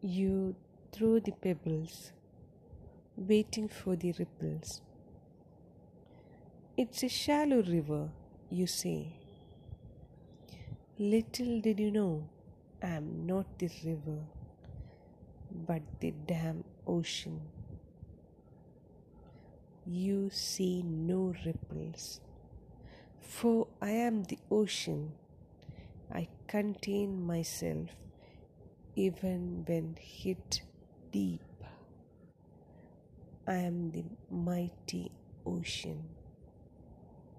You throw the pebbles, waiting for the ripples. It's a shallow river, you say. Little did you know I'm not the river, but the damn ocean. You see no ripples, for I am the ocean. I contain myself even when hit deep. I am the mighty ocean.